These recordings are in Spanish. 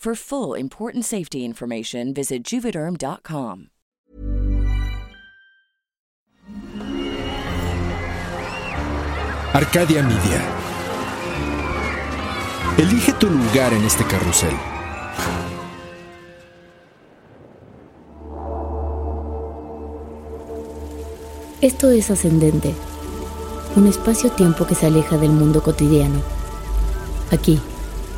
For full important safety information, visit juvederm.com. Arcadia Media. Elige tu lugar en este carrusel. Esto es Ascendente, un espacio-tiempo que se aleja del mundo cotidiano. Aquí,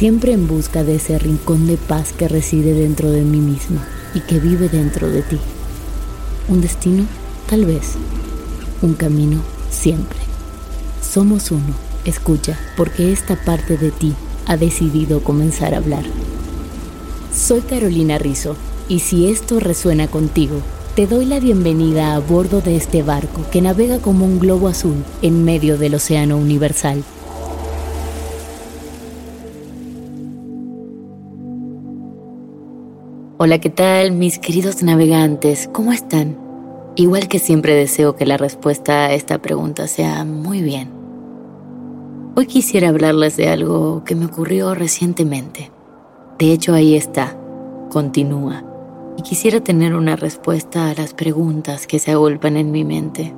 siempre en busca de ese rincón de paz que reside dentro de mí misma y que vive dentro de ti. Un destino, tal vez. Un camino, siempre. Somos uno. Escucha, porque esta parte de ti ha decidido comenzar a hablar. Soy Carolina Rizzo, y si esto resuena contigo, te doy la bienvenida a bordo de este barco que navega como un globo azul en medio del océano universal. Hola, ¿qué tal mis queridos navegantes? ¿Cómo están? Igual que siempre deseo que la respuesta a esta pregunta sea muy bien. Hoy quisiera hablarles de algo que me ocurrió recientemente. De hecho, ahí está, continúa. Y quisiera tener una respuesta a las preguntas que se agolpan en mi mente.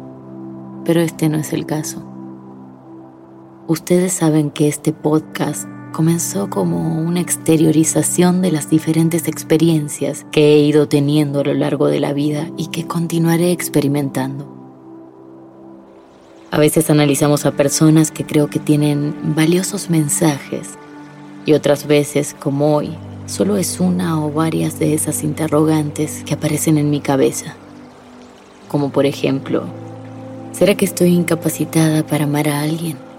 Pero este no es el caso. Ustedes saben que este podcast comenzó como una exteriorización de las diferentes experiencias que he ido teniendo a lo largo de la vida y que continuaré experimentando. A veces analizamos a personas que creo que tienen valiosos mensajes y otras veces, como hoy, solo es una o varias de esas interrogantes que aparecen en mi cabeza. Como por ejemplo, ¿será que estoy incapacitada para amar a alguien?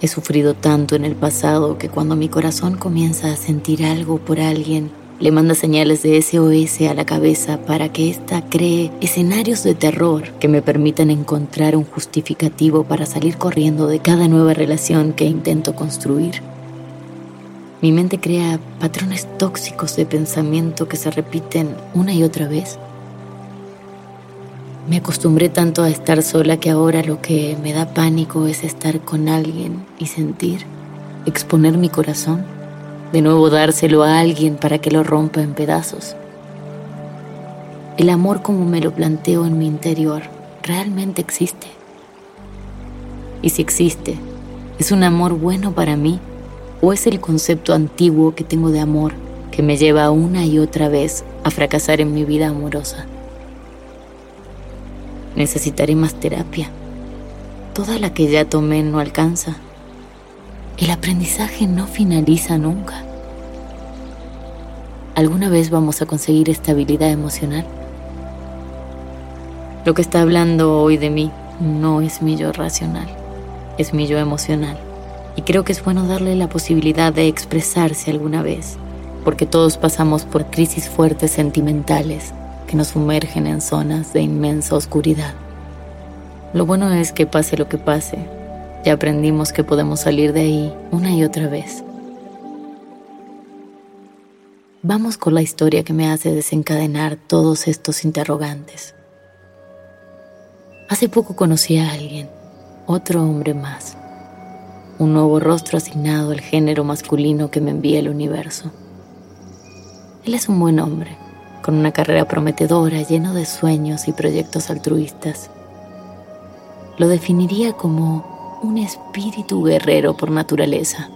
He sufrido tanto en el pasado que cuando mi corazón comienza a sentir algo por alguien, le manda señales de SOS a la cabeza para que ésta cree escenarios de terror que me permitan encontrar un justificativo para salir corriendo de cada nueva relación que intento construir. Mi mente crea patrones tóxicos de pensamiento que se repiten una y otra vez me acostumbré tanto a estar sola que ahora lo que me da pánico es estar con alguien y sentir, exponer mi corazón, de nuevo dárselo a alguien para que lo rompa en pedazos. El amor como me lo planteo en mi interior realmente existe. Y si existe, ¿es un amor bueno para mí o es el concepto antiguo que tengo de amor que me lleva una y otra vez a fracasar en mi vida amorosa? Necesitaré más terapia. Toda la que ya tomé no alcanza. El aprendizaje no finaliza nunca. ¿Alguna vez vamos a conseguir estabilidad emocional? Lo que está hablando hoy de mí no es mi yo racional, es mi yo emocional. Y creo que es bueno darle la posibilidad de expresarse alguna vez, porque todos pasamos por crisis fuertes sentimentales que nos sumergen en zonas de inmensa oscuridad. Lo bueno es que pase lo que pase, Ya aprendimos que podemos salir de ahí una y otra vez. Vamos con la historia que me hace desencadenar todos estos interrogantes. Hace poco conocí a alguien, otro hombre más, un nuevo rostro asignado al género masculino que me envía el universo. Él es un buen hombre, con una carrera prometedora, lleno de sueños y proyectos altruistas. Lo definiría como un espíritu guerrero por naturaleza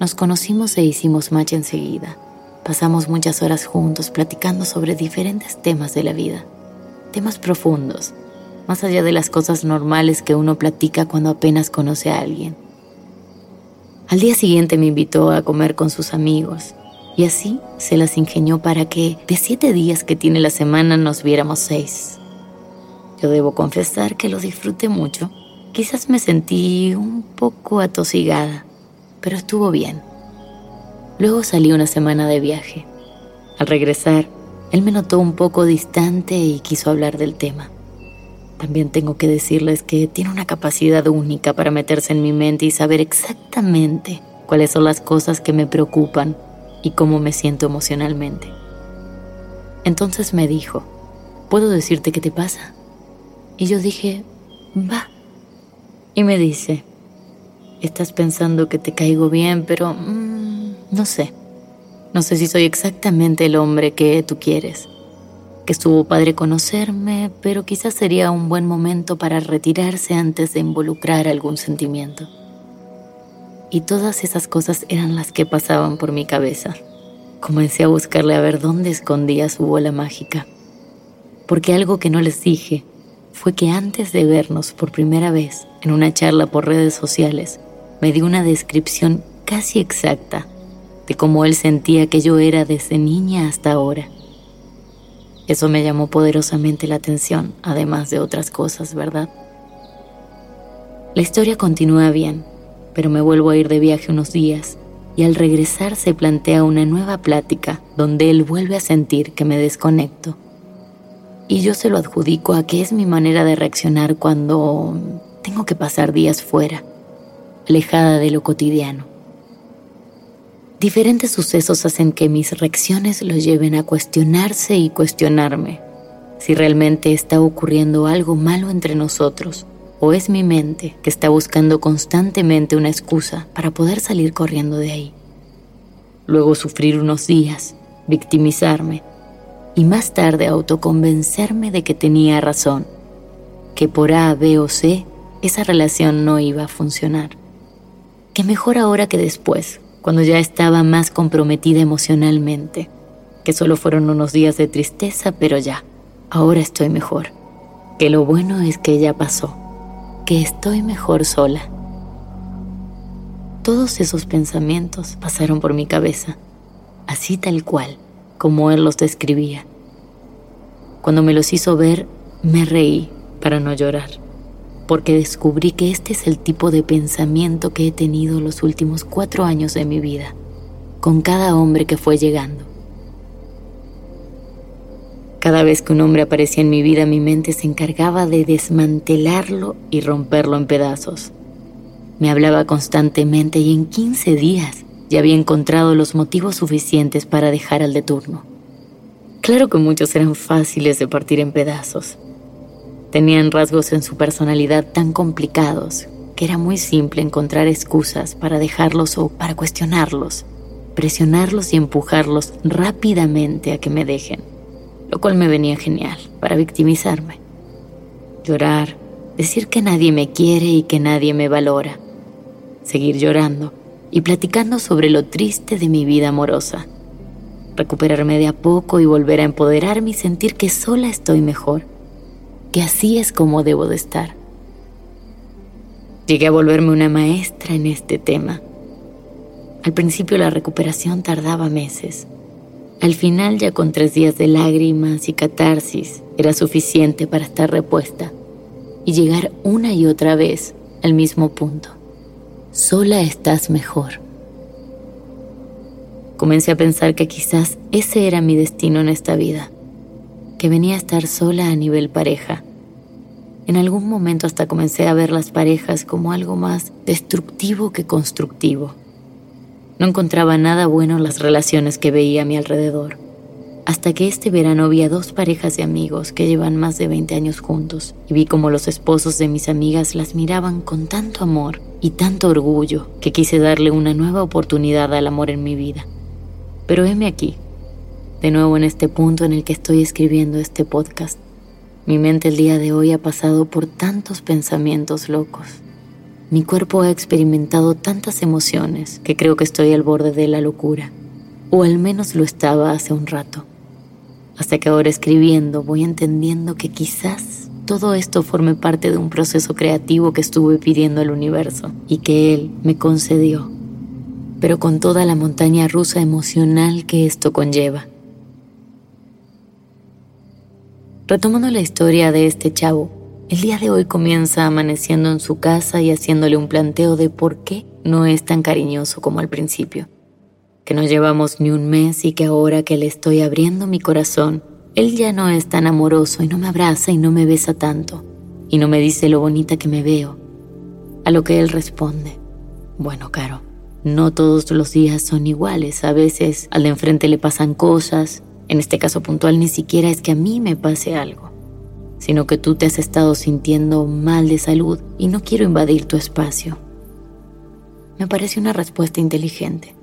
nos conocimos e hicimos match enseguida. Pasamos muchas horas juntos platicando sobre diferentes temas de la vida, temas profundos, más allá de las cosas normales que uno platica cuando apenas conoce a alguien. Al día siguiente me invitó a comer con sus amigos y así se las ingenió para que de siete días que tiene la semana nos viéramos seis. Yo debo confesar que lo disfruté mucho. Quizás me sentí un poco atosigada pero estuvo bien. Luego salí una semana de viaje. Al regresar, él me notó un poco distante y quiso hablar del tema. También tengo que decirles que tiene una capacidad única para meterse en mi mente y saber exactamente cuáles son las cosas que me preocupan y cómo me siento emocionalmente. Entonces me dijo, ¿puedo decirte qué te pasa? Y yo dije, va. Y me dice, Estás pensando que te caigo bien, pero mm, no sé. No sé si soy exactamente el hombre que tú quieres. Que estuvo padre conocerme, pero quizás sería un buen momento para retirarse antes de involucrar algún sentimiento. Y todas esas cosas eran las que pasaban por mi cabeza. Comencé a buscarle a ver dónde escondía su bola mágica. Porque algo que no les dije fue que antes de vernos por primera vez en una charla por redes sociales, me dio una descripción casi exacta de cómo él sentía que yo era desde niña hasta ahora. Eso me llamó poderosamente la atención, además de otras cosas, ¿verdad? La historia continúa bien, pero me vuelvo a ir de viaje unos días y al regresar se plantea una nueva plática donde él vuelve a sentir que me desconecto. Y yo se lo adjudico a que es mi manera de reaccionar cuando tengo que pasar días fuera alejada de lo cotidiano. Diferentes sucesos hacen que mis reacciones lo lleven a cuestionarse y cuestionarme si realmente está ocurriendo algo malo entre nosotros o es mi mente que está buscando constantemente una excusa para poder salir corriendo de ahí. Luego sufrir unos días, victimizarme y más tarde autoconvencerme de que tenía razón, que por A, B o C esa relación no iba a funcionar. Que mejor ahora que después, cuando ya estaba más comprometida emocionalmente, que solo fueron unos días de tristeza, pero ya, ahora estoy mejor, que lo bueno es que ya pasó, que estoy mejor sola. Todos esos pensamientos pasaron por mi cabeza, así tal cual, como él los describía. Cuando me los hizo ver, me reí para no llorar porque descubrí que este es el tipo de pensamiento que he tenido los últimos cuatro años de mi vida, con cada hombre que fue llegando. Cada vez que un hombre aparecía en mi vida, mi mente se encargaba de desmantelarlo y romperlo en pedazos. Me hablaba constantemente y en 15 días ya había encontrado los motivos suficientes para dejar al de turno. Claro que muchos eran fáciles de partir en pedazos, Tenían rasgos en su personalidad tan complicados que era muy simple encontrar excusas para dejarlos o para cuestionarlos, presionarlos y empujarlos rápidamente a que me dejen, lo cual me venía genial para victimizarme. Llorar, decir que nadie me quiere y que nadie me valora, seguir llorando y platicando sobre lo triste de mi vida amorosa, recuperarme de a poco y volver a empoderarme y sentir que sola estoy mejor que así es como debo de estar. Llegué a volverme una maestra en este tema. Al principio la recuperación tardaba meses. Al final, ya con tres días de lágrimas y catarsis, era suficiente para estar repuesta y llegar una y otra vez al mismo punto. Sola estás mejor. Comencé a pensar que quizás ese era mi destino en esta vida que venía a estar sola a nivel pareja. En algún momento hasta comencé a ver las parejas como algo más destructivo que constructivo. No encontraba nada bueno en las relaciones que veía a mi alrededor hasta que este verano vi a dos parejas de amigos que llevan más de 20 años juntos y vi como los esposos de mis amigas las miraban con tanto amor y tanto orgullo que quise darle una nueva oportunidad al amor en mi vida. Pero heme aquí, de nuevo en este punto en el que estoy escribiendo este podcast. Mi mente el día de hoy ha pasado por tantos pensamientos locos. Mi cuerpo ha experimentado tantas emociones que creo que estoy al borde de la locura, o al menos lo estaba hace un rato. Hasta que ahora escribiendo voy entendiendo que quizás todo esto forme parte de un proceso creativo que estuve pidiendo al universo y que él me concedió, pero con toda la montaña rusa emocional que esto conlleva. Retomando la historia de este chavo, el día de hoy comienza amaneciendo en su casa y haciéndole un planteo de por qué no es tan cariñoso como al principio. Que no llevamos ni un mes y que ahora que le estoy abriendo mi corazón, él ya no es tan amoroso y no me abraza y no me besa tanto, y no me dice lo bonita que me veo. A lo que él responde, bueno, Caro, no todos los días son iguales, a veces al de enfrente le pasan cosas, en este caso puntual ni siquiera es que a mí me pase algo, sino que tú te has estado sintiendo mal de salud y no quiero invadir tu espacio. Me parece una respuesta inteligente.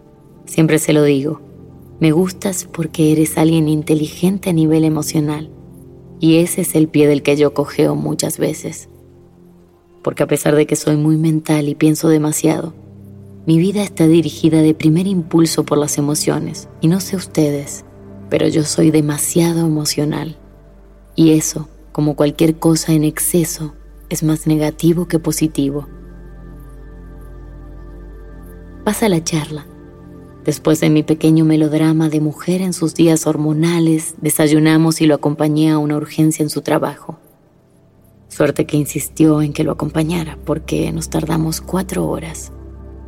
Siempre se lo digo, me gustas porque eres alguien inteligente a nivel emocional. Y ese es el pie del que yo cogeo muchas veces. Porque a pesar de que soy muy mental y pienso demasiado, mi vida está dirigida de primer impulso por las emociones. Y no sé ustedes, pero yo soy demasiado emocional. Y eso, como cualquier cosa en exceso, es más negativo que positivo. Pasa la charla Después de mi pequeño melodrama de mujer en sus días hormonales, desayunamos y lo acompañé a una urgencia en su trabajo. Suerte que insistió en que lo acompañara porque nos tardamos cuatro horas.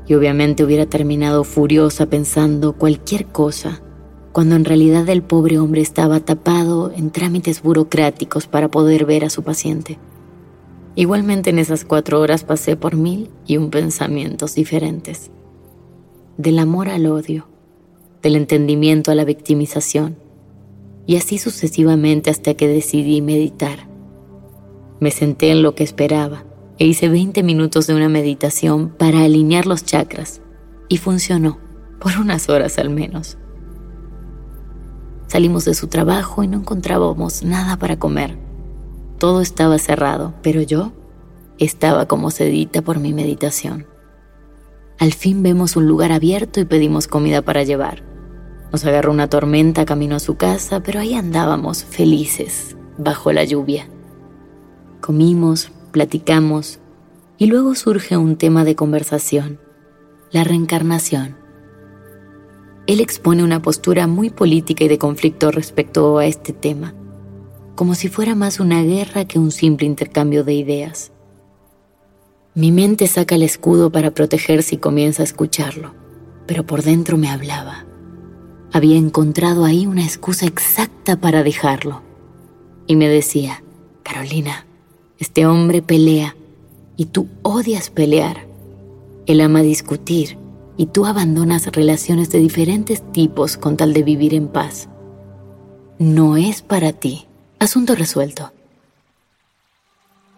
Y obviamente hubiera terminado furiosa pensando cualquier cosa, cuando en realidad el pobre hombre estaba tapado en trámites burocráticos para poder ver a su paciente. Igualmente en esas cuatro horas pasé por mil y un pensamientos diferentes del amor al odio, del entendimiento a la victimización, y así sucesivamente hasta que decidí meditar. Me senté en lo que esperaba e hice 20 minutos de una meditación para alinear los chakras, y funcionó, por unas horas al menos. Salimos de su trabajo y no encontrábamos nada para comer. Todo estaba cerrado, pero yo estaba como sedita por mi meditación. Al fin vemos un lugar abierto y pedimos comida para llevar. Nos agarró una tormenta camino a su casa, pero ahí andábamos felices, bajo la lluvia. Comimos, platicamos, y luego surge un tema de conversación, la reencarnación. Él expone una postura muy política y de conflicto respecto a este tema, como si fuera más una guerra que un simple intercambio de ideas. Mi mente saca el escudo para protegerse y comienza a escucharlo, pero por dentro me hablaba. Había encontrado ahí una excusa exacta para dejarlo. Y me decía, Carolina, este hombre pelea y tú odias pelear. Él ama discutir y tú abandonas relaciones de diferentes tipos con tal de vivir en paz. No es para ti. Asunto resuelto.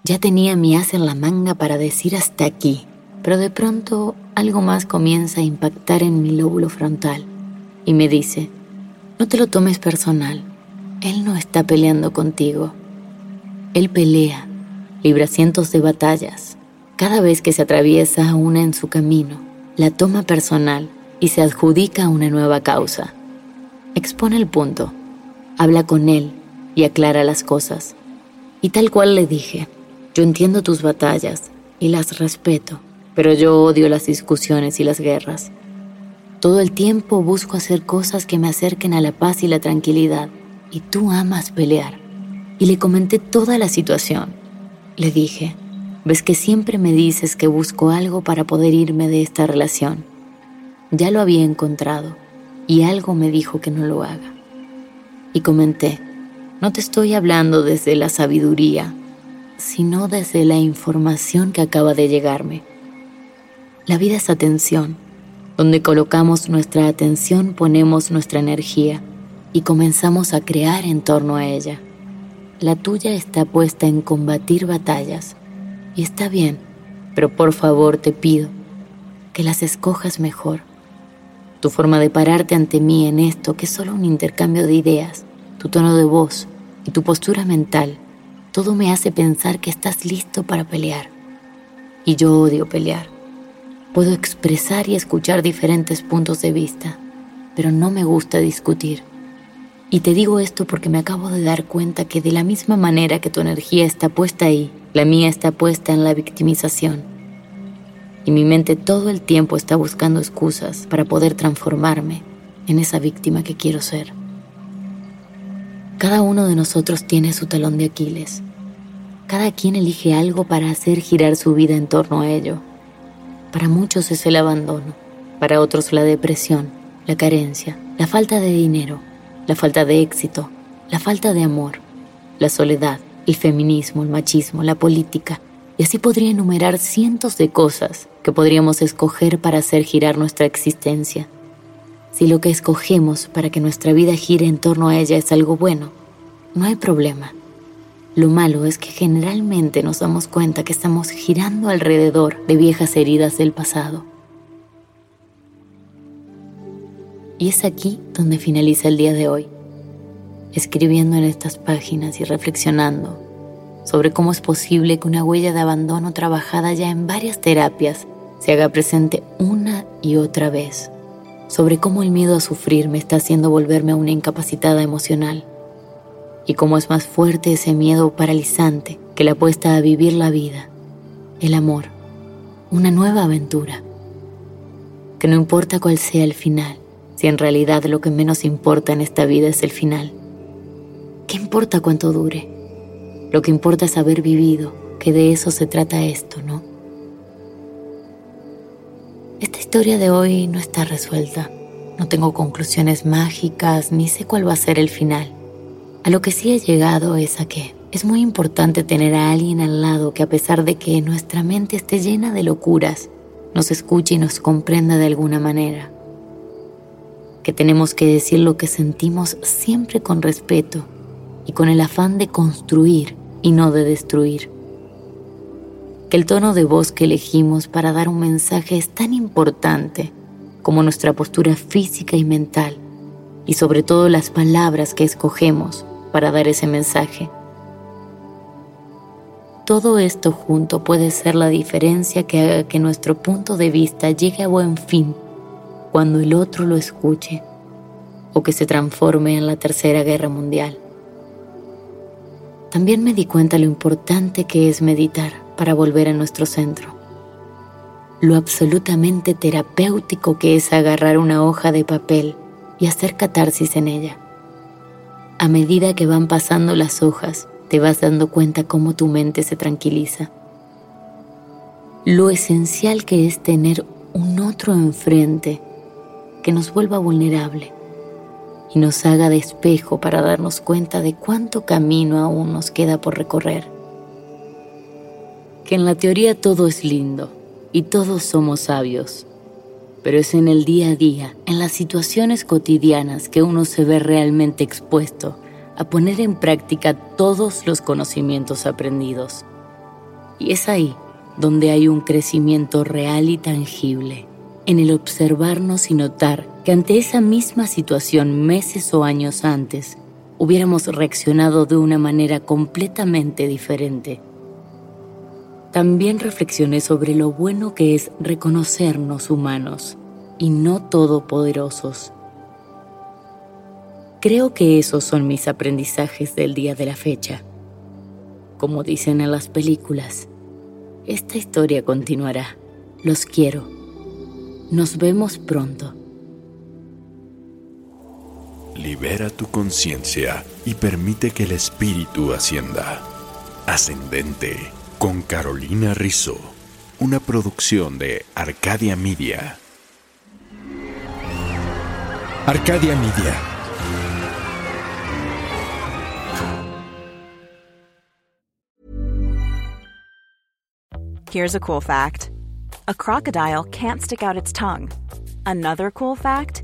Ya tenía mi as en la manga para decir hasta aquí, pero de pronto algo más comienza a impactar en mi lóbulo frontal y me dice, no te lo tomes personal, él no está peleando contigo. Él pelea, libra cientos de batallas. Cada vez que se atraviesa una en su camino, la toma personal y se adjudica una nueva causa. Expone el punto, habla con él y aclara las cosas. Y tal cual le dije, yo entiendo tus batallas y las respeto, pero yo odio las discusiones y las guerras. Todo el tiempo busco hacer cosas que me acerquen a la paz y la tranquilidad, y tú amas pelear. Y le comenté toda la situación. Le dije, ves que siempre me dices que busco algo para poder irme de esta relación. Ya lo había encontrado, y algo me dijo que no lo haga. Y comenté, no te estoy hablando desde la sabiduría, sino desde la información que acaba de llegarme. La vida es atención. Donde colocamos nuestra atención ponemos nuestra energía y comenzamos a crear en torno a ella. La tuya está puesta en combatir batallas. Y está bien, pero por favor te pido que las escojas mejor. Tu forma de pararte ante mí en esto, que es solo un intercambio de ideas, tu tono de voz y tu postura mental, todo me hace pensar que estás listo para pelear. Y yo odio pelear. Puedo expresar y escuchar diferentes puntos de vista, pero no me gusta discutir. Y te digo esto porque me acabo de dar cuenta que de la misma manera que tu energía está puesta ahí, la mía está puesta en la victimización. Y mi mente todo el tiempo está buscando excusas para poder transformarme en esa víctima que quiero ser. Cada uno de nosotros tiene su talón de Aquiles. Cada quien elige algo para hacer girar su vida en torno a ello. Para muchos es el abandono, para otros la depresión, la carencia, la falta de dinero la falta de éxito, la falta de amor, la soledad, el feminismo, el machismo, la política, y así podría enumerar cientos de cosas que podríamos escoger para hacer girar nuestra existencia. Si lo que escogemos para que nuestra vida gire en torno a ella es algo bueno, no hay problema. Lo malo es que generalmente nos damos cuenta que estamos girando alrededor de viejas heridas del pasado. Y es aquí donde finaliza el día de hoy, escribiendo en estas páginas y reflexionando sobre cómo es posible que una huella de abandono trabajada ya en varias terapias se haga presente una y otra vez, sobre cómo el miedo a sufrir me está haciendo volverme a una incapacitada emocional y cómo es más fuerte ese miedo paralizante que la apuesta a vivir la vida, el amor, una nueva aventura, que no importa cuál sea el final, si en realidad lo que menos importa en esta vida es el final? ¿Qué importa cuánto dure? Lo que importa es haber vivido, que de eso se trata esto, ¿no? Esta historia de hoy no está resuelta. No tengo conclusiones mágicas ni sé cuál va a ser el final. A lo que sí he llegado es a que es muy importante tener a alguien al lado que a pesar de que nuestra mente esté llena de locuras, nos escuche y nos comprenda de alguna manera que tenemos que decir lo que sentimos siempre con respeto y con el afán de construir y no de destruir. Que el tono de voz que elegimos para dar un mensaje es tan importante como nuestra postura física y mental y sobre todo las palabras que escogemos para dar ese mensaje. Todo esto junto puede ser la diferencia que haga que nuestro punto de vista llegue a buen fin cuando el otro lo escuche o que se transforme en la Tercera Guerra Mundial. También me di cuenta lo importante que es meditar para volver a nuestro centro. Lo absolutamente terapéutico que es agarrar una hoja de papel y hacer catarsis en ella. A medida que van pasando las hojas, te vas dando cuenta cómo tu mente se tranquiliza. Lo esencial que es tener un otro enfrente que nos vuelva vulnerable y nos haga de espejo para darnos cuenta de cuánto camino aún nos queda por recorrer. Que en la teoría todo es lindo y todos somos sabios, pero es en el día a día, en las situaciones cotidianas que uno se ve realmente expuesto a poner en práctica todos los conocimientos aprendidos. Y es ahí donde hay un crecimiento real y tangible en el observarnos y notar que ante esa misma situación meses o años antes hubiéramos reaccionado de una manera completamente diferente. También reflexioné sobre lo bueno que es reconocernos humanos y no todopoderosos. Creo que esos son mis aprendizajes del día de la fecha. Como dicen en las películas, esta historia continuará. Los quiero. Nos vemos pronto. Libera tu conciencia y permite que el espíritu ascienda. Ascendente con Carolina Rizzo. Una producción de Arcadia Media. Arcadia Media. Here's a cool fact a crocodile can't stick out its tongue. Another cool fact